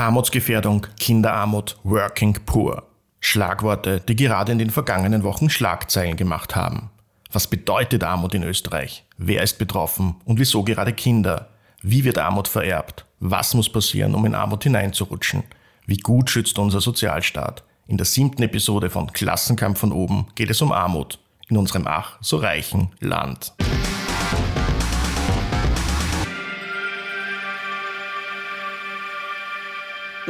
Armutsgefährdung, Kinderarmut, Working Poor. Schlagworte, die gerade in den vergangenen Wochen Schlagzeilen gemacht haben. Was bedeutet Armut in Österreich? Wer ist betroffen und wieso gerade Kinder? Wie wird Armut vererbt? Was muss passieren, um in Armut hineinzurutschen? Wie gut schützt unser Sozialstaat? In der siebten Episode von Klassenkampf von oben geht es um Armut in unserem ach so reichen Land.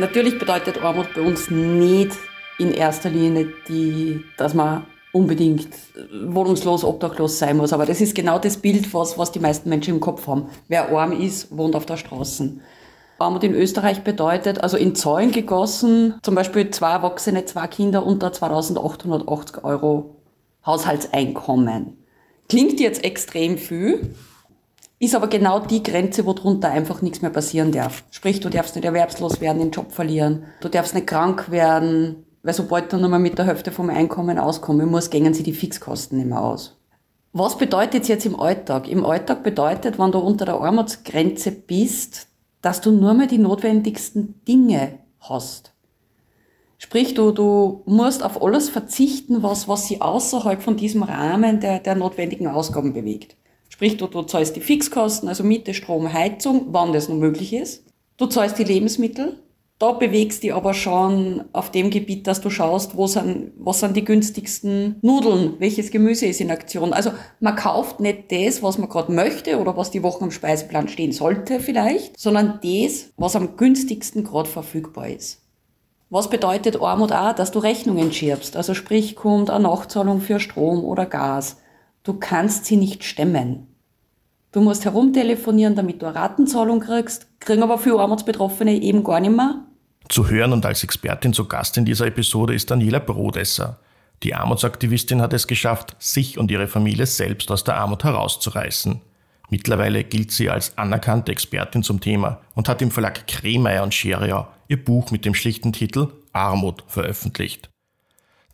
Natürlich bedeutet Armut bei uns nicht in erster Linie, die, dass man unbedingt wohnungslos, obdachlos sein muss. Aber das ist genau das Bild, was, was die meisten Menschen im Kopf haben. Wer arm ist, wohnt auf der Straße. Armut in Österreich bedeutet, also in Zahlen gegossen, zum Beispiel zwei Erwachsene, zwei Kinder unter 2880 Euro Haushaltseinkommen. Klingt jetzt extrem viel, ist aber genau die Grenze, wo drunter einfach nichts mehr passieren darf. Sprich, du darfst nicht erwerbslos werden, den Job verlieren, du darfst nicht krank werden, weil sobald du nur mal mit der Hälfte vom Einkommen auskommen musst, gängen sie die Fixkosten mehr aus. Was bedeutet jetzt im Alltag? Im Alltag bedeutet, wenn du unter der Armutsgrenze bist, dass du nur mehr die notwendigsten Dinge hast. Sprich, du, du musst auf alles verzichten, was, was sie außerhalb von diesem Rahmen der, der notwendigen Ausgaben bewegt. Sprich, du, du zahlst die Fixkosten, also Miete, Strom, Heizung, wann das nur möglich ist. Du zahlst die Lebensmittel. Da bewegst du aber schon auf dem Gebiet, dass du schaust, wo sind, was sind die günstigsten Nudeln, welches Gemüse ist in Aktion. Also man kauft nicht das, was man gerade möchte oder was die Woche am Speiseplan stehen sollte vielleicht, sondern das, was am günstigsten gerade verfügbar ist. Was bedeutet Armut auch, dass du Rechnungen schiebst? Also sprich, kommt eine Nachzahlung für Strom oder Gas. Du kannst sie nicht stemmen. Du musst herumtelefonieren, damit du eine Ratenzahlung kriegst, kriegen aber viele Armutsbetroffene eben gar nicht mehr. Zu hören und als Expertin zu Gast in dieser Episode ist Daniela Brodesser. Die Armutsaktivistin hat es geschafft, sich und ihre Familie selbst aus der Armut herauszureißen. Mittlerweile gilt sie als anerkannte Expertin zum Thema und hat im Verlag Kremeyer und Scheriau ihr Buch mit dem schlichten Titel Armut veröffentlicht.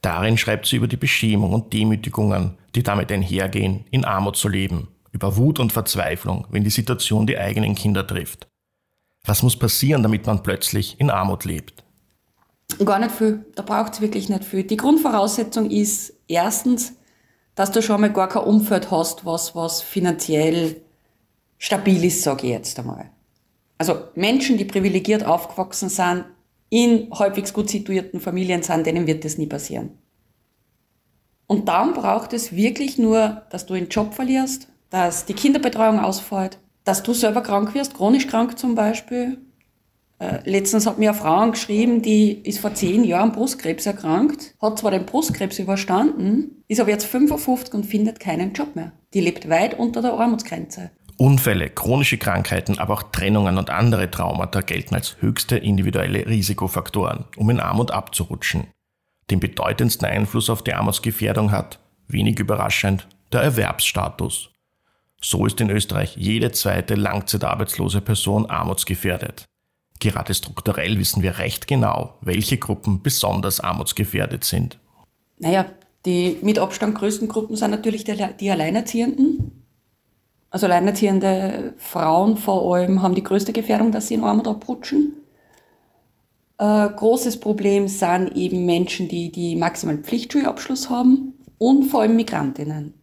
Darin schreibt sie über die Beschämung und Demütigungen, die damit einhergehen, in Armut zu leben über Wut und Verzweiflung, wenn die Situation die eigenen Kinder trifft. Was muss passieren, damit man plötzlich in Armut lebt? Gar nicht viel. Da braucht es wirklich nicht viel. Die Grundvoraussetzung ist erstens, dass du schon mal gar kein Umfeld hast, was, was finanziell stabil ist, sage ich jetzt einmal. Also Menschen, die privilegiert aufgewachsen sind, in halbwegs gut situierten Familien sind, denen wird das nie passieren. Und dann braucht es wirklich nur, dass du einen Job verlierst, dass die Kinderbetreuung ausfällt, dass du selber krank wirst, chronisch krank zum Beispiel. Äh, letztens hat mir eine Frau geschrieben, die ist vor zehn Jahren Brustkrebs erkrankt, hat zwar den Brustkrebs überstanden, ist aber jetzt 55 und findet keinen Job mehr. Die lebt weit unter der Armutsgrenze. Unfälle, chronische Krankheiten, aber auch Trennungen und andere Traumata gelten als höchste individuelle Risikofaktoren, um in Armut abzurutschen. Den bedeutendsten Einfluss auf die Armutsgefährdung hat, wenig überraschend, der Erwerbsstatus. So ist in Österreich jede zweite langzeitarbeitslose Person armutsgefährdet. Gerade strukturell wissen wir recht genau, welche Gruppen besonders armutsgefährdet sind. Naja, die mit Abstand größten Gruppen sind natürlich die, die Alleinerziehenden. Also alleinerziehende Frauen vor allem haben die größte Gefährdung, dass sie in Armut abrutschen. Äh, großes Problem sind eben Menschen, die, die maximalen Pflichtschulabschluss haben und vor allem Migrantinnen.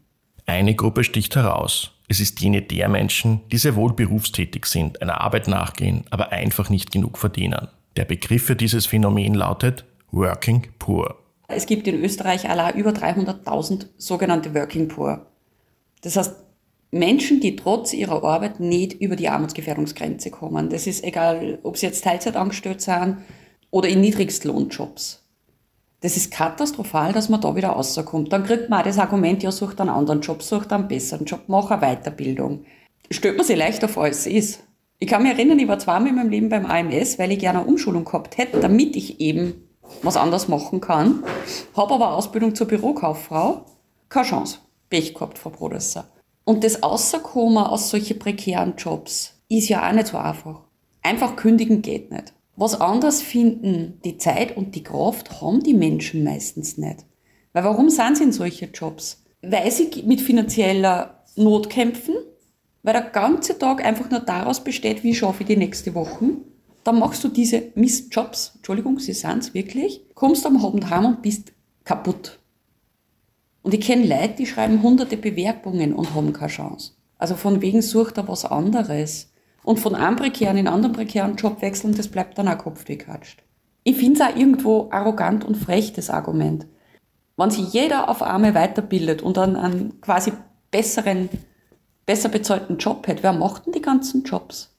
Eine Gruppe sticht heraus. Es ist jene der Menschen, die sehr wohl berufstätig sind, einer Arbeit nachgehen, aber einfach nicht genug verdienen. Der Begriff für dieses Phänomen lautet Working Poor. Es gibt in Österreich allein über 300.000 sogenannte Working Poor. Das heißt, Menschen, die trotz ihrer Arbeit nicht über die Armutsgefährdungsgrenze kommen. Das ist egal, ob sie jetzt Teilzeit angestellt sind oder in Niedrigstlohnjobs. Das ist katastrophal, dass man da wieder rauskommt. Dann kriegt man auch das Argument, ja, sucht einen anderen Job, sucht einen besseren Job, mach eine Weiterbildung. Stellt man sich leichter vor, als es ist. Ich kann mich erinnern, ich war zweimal in meinem Leben beim AMS, weil ich gerne eine Umschulung gehabt hätte, damit ich eben was anderes machen kann. Habe aber eine Ausbildung zur Bürokauffrau. Keine Chance. Pech gehabt, Frau Brodesser. Und das Außerkommen aus solchen prekären Jobs ist ja auch nicht so einfach. Einfach kündigen geht nicht. Was anders finden, die Zeit und die Kraft haben die Menschen meistens nicht. Weil warum sind sie in solche Jobs? Weil sie mit finanzieller Not kämpfen, weil der ganze Tag einfach nur daraus besteht, wie schaffe ich die nächste Woche. dann machst du diese Mistjobs, Entschuldigung, sie sind's wirklich, kommst am Abend heim und bist kaputt. Und ich kenne Leute, die schreiben hunderte Bewerbungen und haben keine Chance. Also von wegen sucht er was anderes. Und von einem prekären in einen anderen prekären Job wechseln, das bleibt dann auch kopfgekatscht. Ich finde es auch irgendwo arrogant und frech, das Argument. Wenn sich jeder auf einmal weiterbildet und dann einen quasi besseren, besser bezahlten Job hat, wer macht denn die ganzen Jobs?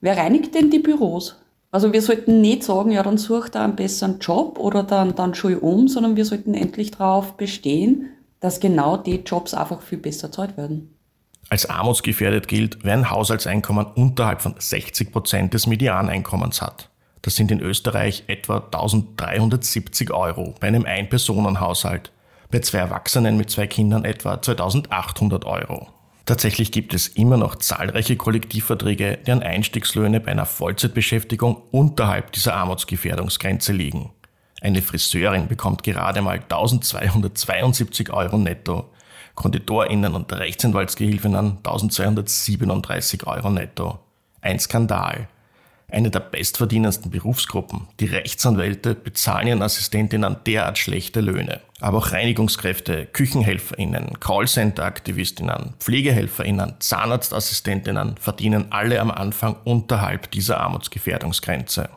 Wer reinigt denn die Büros? Also wir sollten nicht sagen, ja, dann sucht er einen besseren Job oder dann, dann schon um, sondern wir sollten endlich darauf bestehen, dass genau die Jobs einfach viel besser zahlt werden. Als armutsgefährdet gilt, wer ein Haushaltseinkommen unterhalb von 60 Prozent des Medianeinkommens hat. Das sind in Österreich etwa 1370 Euro bei einem Ein-Personen-Haushalt, bei zwei Erwachsenen mit zwei Kindern etwa 2800 Euro. Tatsächlich gibt es immer noch zahlreiche Kollektivverträge, deren Einstiegslöhne bei einer Vollzeitbeschäftigung unterhalb dieser Armutsgefährdungsgrenze liegen. Eine Friseurin bekommt gerade mal 1272 Euro netto KonditorInnen und Rechtsanwaltsgehilfinnen 1237 Euro netto. Ein Skandal. Eine der bestverdienendsten Berufsgruppen. Die Rechtsanwälte bezahlen ihren Assistentinnen derart schlechte Löhne. Aber auch Reinigungskräfte, KüchenhelferInnen, Callcenter-AktivistInnen, PflegehelferInnen, Zahnarztassistentinnen verdienen alle am Anfang unterhalb dieser Armutsgefährdungsgrenze.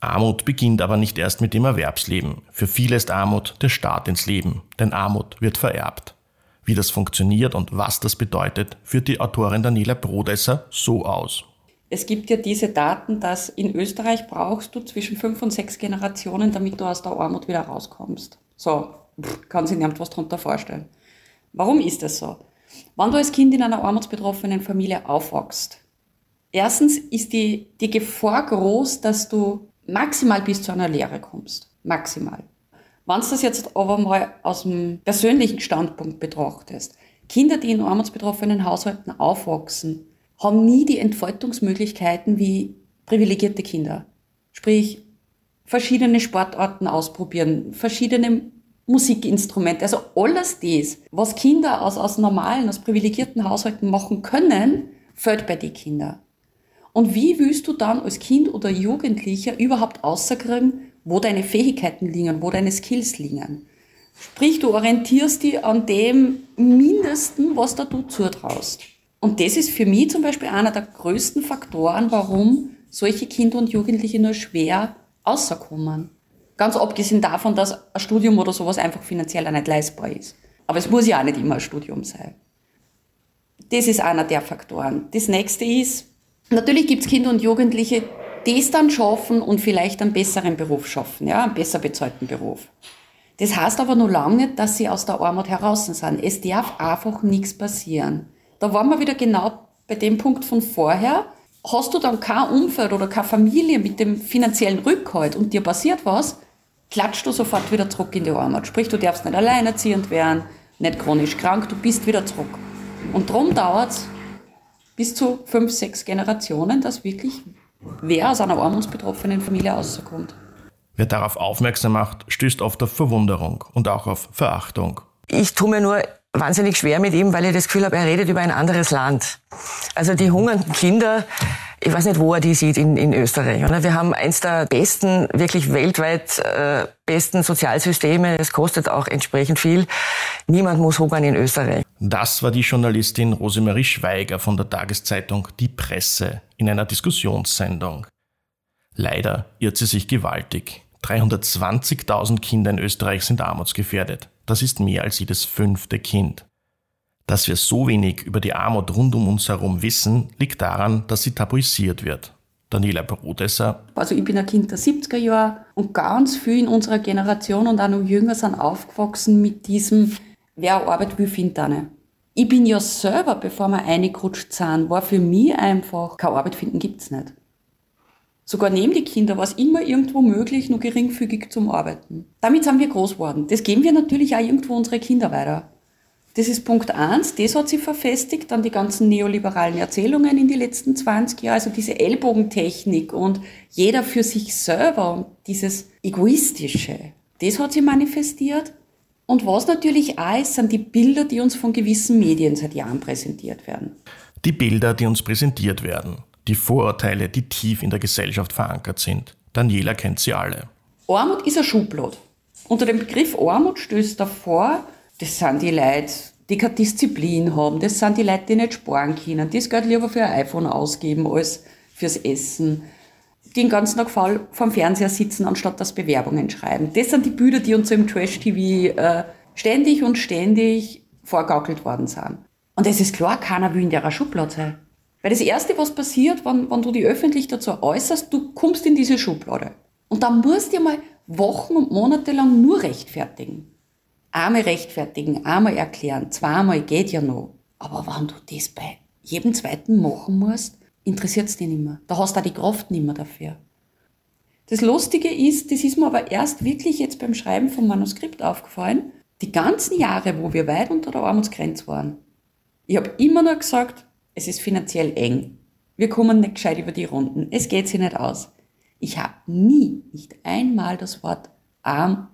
Armut beginnt aber nicht erst mit dem Erwerbsleben. Für viele ist Armut der Start ins Leben, denn Armut wird vererbt. Wie das funktioniert und was das bedeutet, führt die Autorin Daniela Brodesser so aus. Es gibt ja diese Daten, dass in Österreich brauchst du zwischen fünf und sechs Generationen, damit du aus der Armut wieder rauskommst. So, kann sich niemand was darunter vorstellen. Warum ist das so? Wenn du als Kind in einer armutsbetroffenen Familie aufwachst, erstens ist die, die Gefahr groß, dass du maximal bis zu einer Lehre kommst. Maximal. Wenn du das jetzt aber mal aus dem persönlichen Standpunkt betrachtest, Kinder, die in armutsbetroffenen Haushalten aufwachsen, haben nie die Entfaltungsmöglichkeiten wie privilegierte Kinder. Sprich, verschiedene Sportarten ausprobieren, verschiedene Musikinstrumente, also alles das, was Kinder aus, aus normalen, aus privilegierten Haushalten machen können, fällt bei den Kindern. Und wie willst du dann als Kind oder Jugendlicher überhaupt außerkriegen, wo deine Fähigkeiten liegen, wo deine Skills liegen? Sprich, du orientierst dich an dem Mindesten, was da du zutraust. Und das ist für mich zum Beispiel einer der größten Faktoren, warum solche Kinder und Jugendliche nur schwer außerkommen. Ganz abgesehen davon, dass ein Studium oder sowas einfach finanziell auch nicht leistbar ist. Aber es muss ja auch nicht immer ein Studium sein. Das ist einer der Faktoren. Das nächste ist, Natürlich gibt es Kinder und Jugendliche, die es dann schaffen und vielleicht einen besseren Beruf schaffen, ja, einen besser bezahlten Beruf. Das heißt aber nur lange nicht, dass sie aus der Armut heraus sind. Es darf einfach nichts passieren. Da waren wir wieder genau bei dem Punkt von vorher. Hast du dann kein Umfeld oder keine Familie mit dem finanziellen Rückhalt und dir passiert was, klatscht du sofort wieder zurück in die Armut. Sprich, du darfst nicht alleinerziehend werden, nicht chronisch krank, du bist wieder zurück. Und darum dauert es bis zu fünf, sechs Generationen, dass wirklich wer aus einer armutsbetroffenen Familie rauskommt. Wer darauf aufmerksam macht, stößt oft auf Verwunderung und auch auf Verachtung. Ich tue mir nur wahnsinnig schwer mit ihm, weil ich das Gefühl habe, er redet über ein anderes Land. Also die hungernden Kinder, ich weiß nicht, wo er die sieht in, in Österreich. Oder? Wir haben eins der besten, wirklich weltweit äh, besten Sozialsysteme. Es kostet auch entsprechend viel. Niemand muss hungern in Österreich. Das war die Journalistin Rosemarie Schweiger von der Tageszeitung Die Presse in einer Diskussionssendung. Leider irrt sie sich gewaltig. 320.000 Kinder in Österreich sind armutsgefährdet. Das ist mehr als jedes fünfte Kind. Dass wir so wenig über die Armut rund um uns herum wissen, liegt daran, dass sie tabuisiert wird. Daniela Brodesser. Also ich bin ein Kind der 70er Jahre und ganz viele in unserer Generation und auch noch jünger sind aufgewachsen mit diesem, wer arbeitet, wie findet eine. Ich bin ja selber, bevor wir reingerutscht sind, war für mich einfach, keine Arbeit finden gibt's nicht. Sogar neben die Kinder war es immer irgendwo möglich, nur geringfügig zum Arbeiten. Damit sind wir groß geworden. Das geben wir natürlich auch irgendwo unsere Kinder weiter. Das ist Punkt eins. Das hat sich verfestigt. Dann die ganzen neoliberalen Erzählungen in die letzten 20 Jahre. Also diese Ellbogentechnik und jeder für sich selber und dieses Egoistische. Das hat sich manifestiert. Und was natürlich auch ist, sind die Bilder, die uns von gewissen Medien seit Jahren präsentiert werden. Die Bilder, die uns präsentiert werden. Die Vorurteile, die tief in der Gesellschaft verankert sind. Daniela kennt sie alle. Armut ist ein Schublad. Unter dem Begriff Armut stößt davor, das sind die Leute, die keine Disziplin haben, das sind die Leute, die nicht sparen können, die das Geld lieber für ein iPhone ausgeben als fürs Essen, die den ganzen Tag faul vom Fernseher sitzen, anstatt das Bewerbungen schreiben. Das sind die Bilder, die uns im Trash-TV äh, ständig und ständig vorgaukelt worden sind. Und es ist klar, keiner will in der Schublade sein. Weil das Erste, was passiert, wenn, wenn du dich öffentlich dazu äußerst, du kommst in diese Schublade. Und dann musst du dir mal Wochen und Monate lang nur rechtfertigen. Einmal rechtfertigen, einmal erklären, zweimal geht ja noch. Aber wenn du das bei jedem zweiten machen musst, interessiert es dich nicht mehr. Da hast du auch die Kraft nicht mehr dafür. Das Lustige ist, das ist mir aber erst wirklich jetzt beim Schreiben vom Manuskript aufgefallen, die ganzen Jahre, wo wir weit unter der Armutsgrenze waren. Ich habe immer nur gesagt, es ist finanziell eng. Wir kommen nicht gescheit über die Runden. Es geht sich nicht aus. Ich habe nie, nicht einmal das Wort arm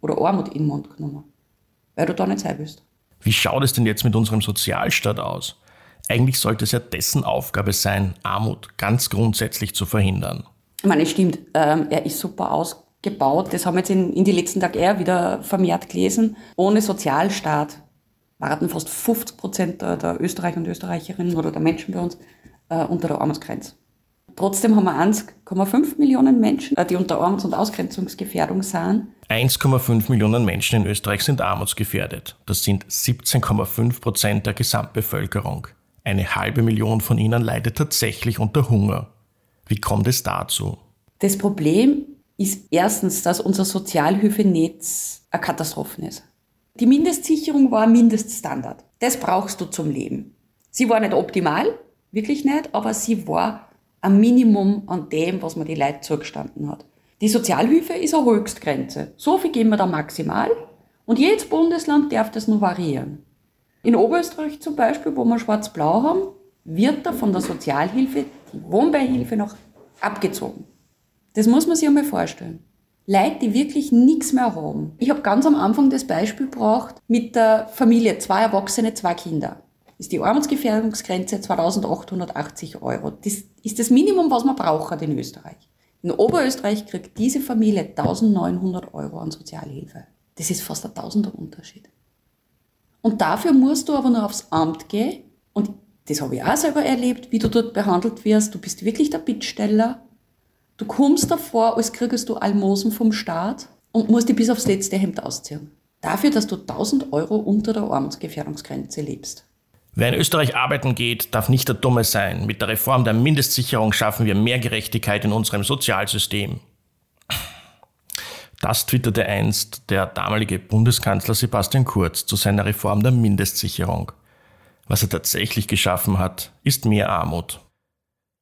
oder Armut in den Mund genommen, weil du da nicht sein willst. Wie schaut es denn jetzt mit unserem Sozialstaat aus? Eigentlich sollte es ja dessen Aufgabe sein, Armut ganz grundsätzlich zu verhindern. Ich meine, es stimmt, ähm, er ist super ausgebaut. Das haben wir jetzt in, in die letzten Tage eher wieder vermehrt gelesen. Ohne Sozialstaat warten fast 50 Prozent der, der Österreicher und Österreicherinnen oder der Menschen bei uns äh, unter der Armutsgrenze. Trotzdem haben wir 1,5 Millionen Menschen, äh, die unter Armuts- und Ausgrenzungsgefährdung sind. 1,5 Millionen Menschen in Österreich sind armutsgefährdet. Das sind 17,5 Prozent der Gesamtbevölkerung. Eine halbe Million von ihnen leidet tatsächlich unter Hunger. Wie kommt es dazu? Das Problem ist erstens, dass unser Sozialhilfenetz eine Katastrophe ist. Die Mindestsicherung war ein Mindeststandard. Das brauchst du zum Leben. Sie war nicht optimal, wirklich nicht, aber sie war ein Minimum an dem, was man die Leute zugestanden hat. Die Sozialhilfe ist eine Höchstgrenze. So viel geben wir da maximal und jedes Bundesland darf das nur variieren. In Oberösterreich zum Beispiel, wo wir schwarz-blau haben, wird da von der Sozialhilfe die Wohnbeihilfe noch abgezogen. Das muss man sich einmal vorstellen. Leute, die wirklich nichts mehr haben. Ich habe ganz am Anfang das Beispiel gebracht mit der Familie, zwei Erwachsene, zwei Kinder ist die Armutsgefährdungsgrenze 2880 Euro. Das ist das Minimum, was man braucht in Österreich. In Oberösterreich kriegt diese Familie 1900 Euro an Sozialhilfe. Das ist fast ein Tausender Unterschied. Und dafür musst du aber nur aufs Amt gehen und das habe ich auch selber erlebt, wie du dort behandelt wirst. Du bist wirklich der Bittsteller. Du kommst davor, als kriegst du Almosen vom Staat und musst dich bis aufs letzte Hemd ausziehen. Dafür, dass du 1000 Euro unter der Armutsgefährdungsgrenze lebst. Wer in Österreich arbeiten geht, darf nicht der Dumme sein. Mit der Reform der Mindestsicherung schaffen wir mehr Gerechtigkeit in unserem Sozialsystem. Das twitterte einst der damalige Bundeskanzler Sebastian Kurz zu seiner Reform der Mindestsicherung. Was er tatsächlich geschaffen hat, ist mehr Armut.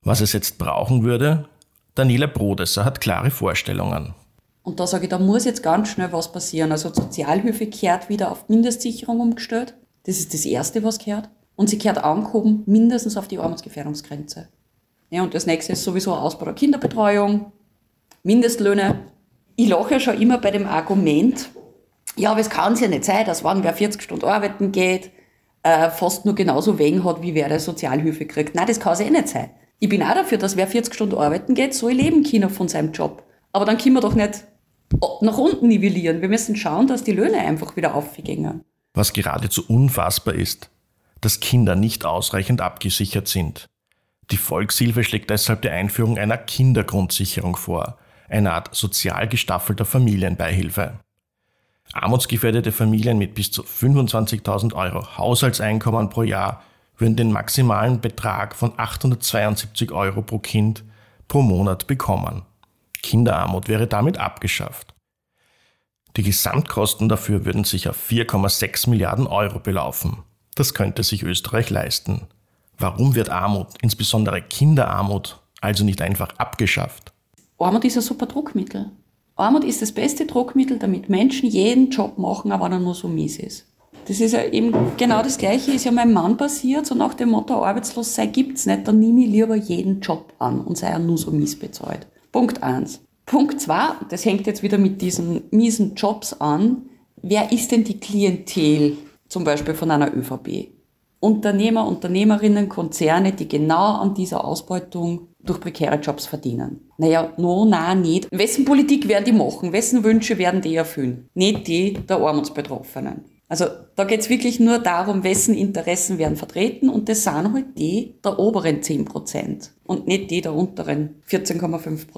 Was es jetzt brauchen würde? Daniela Brodesser hat klare Vorstellungen. Und da sage ich, da muss jetzt ganz schnell was passieren. Also Sozialhilfe kehrt wieder auf Mindestsicherung umgestellt. Das ist das Erste, was kehrt. Und sie kehrt angehoben mindestens auf die Armutsgefährdungsgrenze. Ja, und das nächste ist sowieso Ausbau der Kinderbetreuung, Mindestlöhne. Ich lache ja schon immer bei dem Argument, ja, aber es kann es ja nicht sein, dass wenn wer 40 Stunden arbeiten geht, äh, fast nur genauso wegen hat, wie wer der Sozialhilfe kriegt. Nein, das kann es eh nicht sein. Ich bin auch dafür, dass wer 40 Stunden arbeiten geht, soll leben können von seinem Job. Aber dann können wir doch nicht nach unten nivellieren. Wir müssen schauen, dass die Löhne einfach wieder aufgehen. Was geradezu unfassbar ist, dass Kinder nicht ausreichend abgesichert sind. Die Volkshilfe schlägt deshalb die Einführung einer Kindergrundsicherung vor, eine Art sozial gestaffelter Familienbeihilfe. Armutsgefährdete Familien mit bis zu 25.000 Euro Haushaltseinkommen pro Jahr würden den maximalen Betrag von 872 Euro pro Kind pro Monat bekommen. Kinderarmut wäre damit abgeschafft. Die Gesamtkosten dafür würden sich auf 4,6 Milliarden Euro belaufen. Das könnte sich Österreich leisten. Warum wird Armut, insbesondere Kinderarmut, also nicht einfach abgeschafft? Armut ist ein super Druckmittel. Armut ist das beste Druckmittel, damit Menschen jeden Job machen, aber er nur so mies ist. Das ist ja eben genau das Gleiche, ist ja meinem Mann passiert, so nach dem Motto, arbeitslos sei gibt's nicht, dann nehme ich lieber jeden Job an und sei er nur so mies bezahlt. Punkt eins. Punkt zwei, das hängt jetzt wieder mit diesen miesen Jobs an. Wer ist denn die Klientel zum Beispiel von einer ÖVP. Unternehmer, Unternehmerinnen, Konzerne, die genau an dieser Ausbeutung durch prekäre Jobs verdienen. Naja, no, na, nicht. Wessen Politik werden die machen? Wessen Wünsche werden die erfüllen? Nicht die der Armutsbetroffenen. Also da geht's wirklich nur darum, wessen Interessen werden vertreten und das sind halt die der oberen 10% und nicht die der unteren 14,5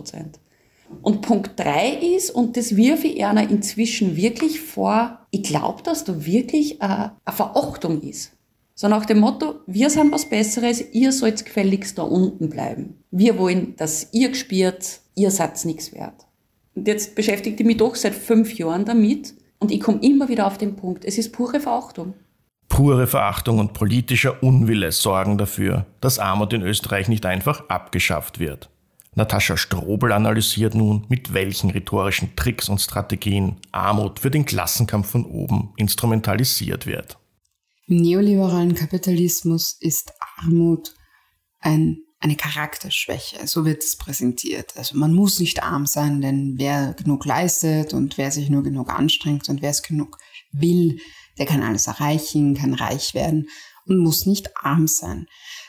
Und Punkt drei ist, und das wirfe ich einer inzwischen wirklich vor, ich glaube, dass da wirklich eine, eine Verachtung ist. So nach dem Motto, wir sind was Besseres, ihr sollt gefälligst da unten bleiben. Wir wollen, dass ihr gespürt, ihr seid nichts wert. Und jetzt beschäftigt ich mich doch seit fünf Jahren damit, und ich komme immer wieder auf den Punkt, es ist pure Verachtung. Pure Verachtung und politischer Unwille sorgen dafür, dass Armut in Österreich nicht einfach abgeschafft wird. Natascha Strobel analysiert nun, mit welchen rhetorischen Tricks und Strategien Armut für den Klassenkampf von oben instrumentalisiert wird. Im neoliberalen Kapitalismus ist Armut ein eine Charakterschwäche, so wird es präsentiert. Also man muss nicht arm sein, denn wer genug leistet und wer sich nur genug anstrengt und wer es genug will, der kann alles erreichen, kann reich werden und muss nicht arm sein.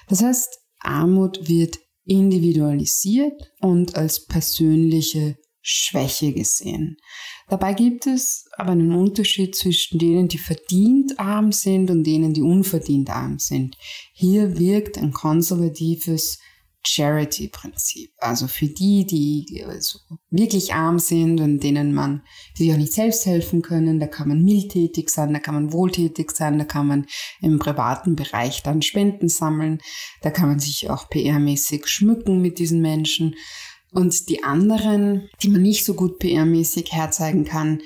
Das heißt, Armut wird individualisiert und als persönliche Schwäche gesehen. Dabei gibt es aber einen Unterschied zwischen denen, die verdient arm sind und denen, die unverdient arm sind. Hier wirkt ein konservatives Charity-Prinzip. Also für die, die also wirklich arm sind und denen man, die sich auch nicht selbst helfen können, da kann man mildtätig sein, da kann man wohltätig sein, da kann man im privaten Bereich dann Spenden sammeln, da kann man sich auch PR-mäßig schmücken mit diesen Menschen. Und die anderen, die man nicht so gut PR-mäßig herzeigen kann,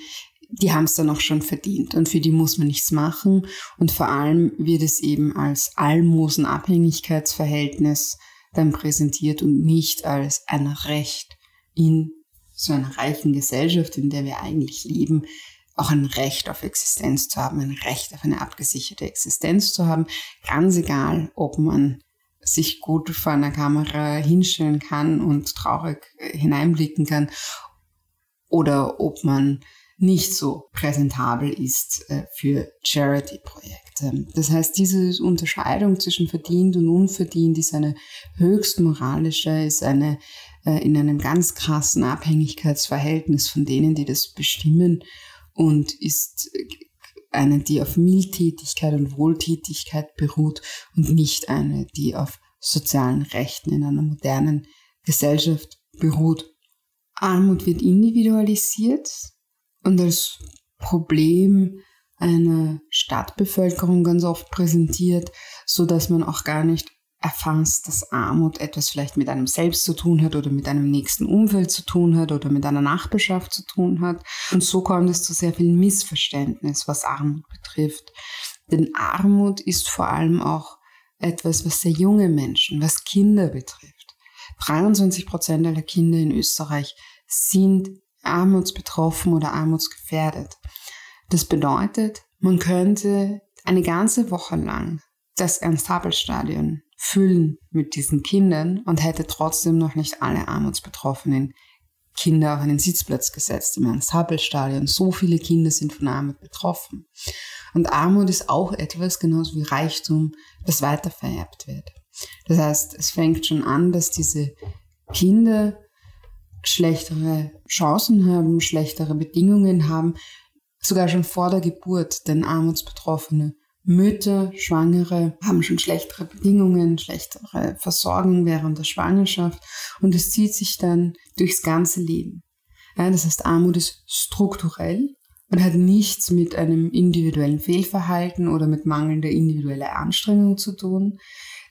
die haben es dann auch schon verdient und für die muss man nichts machen. Und vor allem wird es eben als Almosenabhängigkeitsverhältnis dann präsentiert und nicht als ein Recht in so einer reichen Gesellschaft, in der wir eigentlich leben, auch ein Recht auf Existenz zu haben, ein Recht auf eine abgesicherte Existenz zu haben. Ganz egal, ob man sich gut vor einer Kamera hinstellen kann und traurig hineinblicken kann oder ob man nicht so präsentabel ist äh, für Charity-Projekte. Das heißt, diese Unterscheidung zwischen verdient und unverdient ist eine höchst moralische, ist eine äh, in einem ganz krassen Abhängigkeitsverhältnis von denen, die das bestimmen und ist eine, die auf Mildtätigkeit und Wohltätigkeit beruht und nicht eine, die auf sozialen Rechten in einer modernen Gesellschaft beruht. Armut wird individualisiert und als Problem einer Stadtbevölkerung ganz oft präsentiert, so dass man auch gar nicht erfasst, dass Armut etwas vielleicht mit einem selbst zu tun hat oder mit einem nächsten Umfeld zu tun hat oder mit einer Nachbarschaft zu tun hat. Und so kommt es zu sehr viel Missverständnis, was Armut betrifft. Denn Armut ist vor allem auch etwas, was sehr junge Menschen, was Kinder betrifft. 23 Prozent aller Kinder in Österreich sind armutsbetroffen oder armutsgefährdet. Das bedeutet, man könnte eine ganze Woche lang das Ernst-Happel-Stadion füllen mit diesen Kindern und hätte trotzdem noch nicht alle armutsbetroffenen Kinder auf einen Sitzplatz gesetzt im Ernst-Happel-Stadion. So viele Kinder sind von Armut betroffen. Und Armut ist auch etwas, genauso wie Reichtum, das weitervererbt wird. Das heißt, es fängt schon an, dass diese Kinder schlechtere Chancen haben, schlechtere Bedingungen haben, sogar schon vor der Geburt, denn Armutsbetroffene Mütter, Schwangere haben schon schlechtere Bedingungen, schlechtere Versorgung während der Schwangerschaft und es zieht sich dann durchs ganze Leben. Ja, das heißt, Armut ist strukturell und hat nichts mit einem individuellen Fehlverhalten oder mit mangelnder individueller Anstrengung zu tun,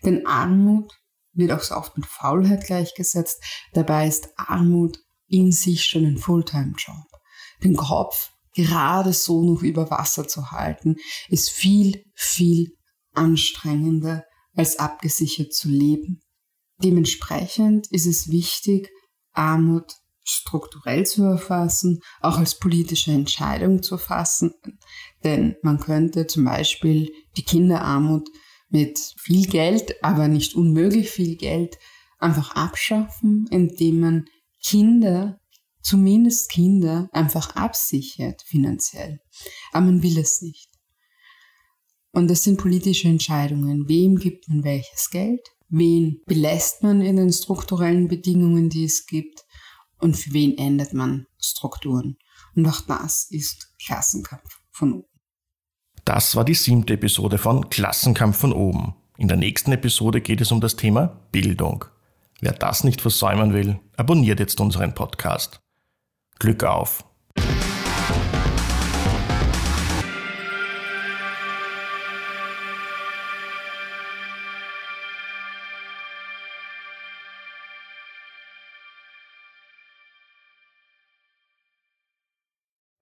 denn Armut wird auch so oft mit Faulheit gleichgesetzt. Dabei ist Armut in sich schon ein Fulltime-Job. Den Kopf gerade so noch über Wasser zu halten, ist viel, viel anstrengender, als abgesichert zu leben. Dementsprechend ist es wichtig, Armut strukturell zu erfassen, auch als politische Entscheidung zu fassen. Denn man könnte zum Beispiel die Kinderarmut mit viel Geld, aber nicht unmöglich viel Geld, einfach abschaffen, indem man Kinder zumindest Kinder einfach absichert finanziell. Aber man will es nicht. Und das sind politische Entscheidungen. Wem gibt man welches Geld? Wen belässt man in den strukturellen Bedingungen, die es gibt? Und für wen ändert man Strukturen? Und auch das ist Klassenkampf von oben. Das war die siebte Episode von Klassenkampf von oben. In der nächsten Episode geht es um das Thema Bildung. Wer das nicht versäumen will, abonniert jetzt unseren Podcast. Glück auf!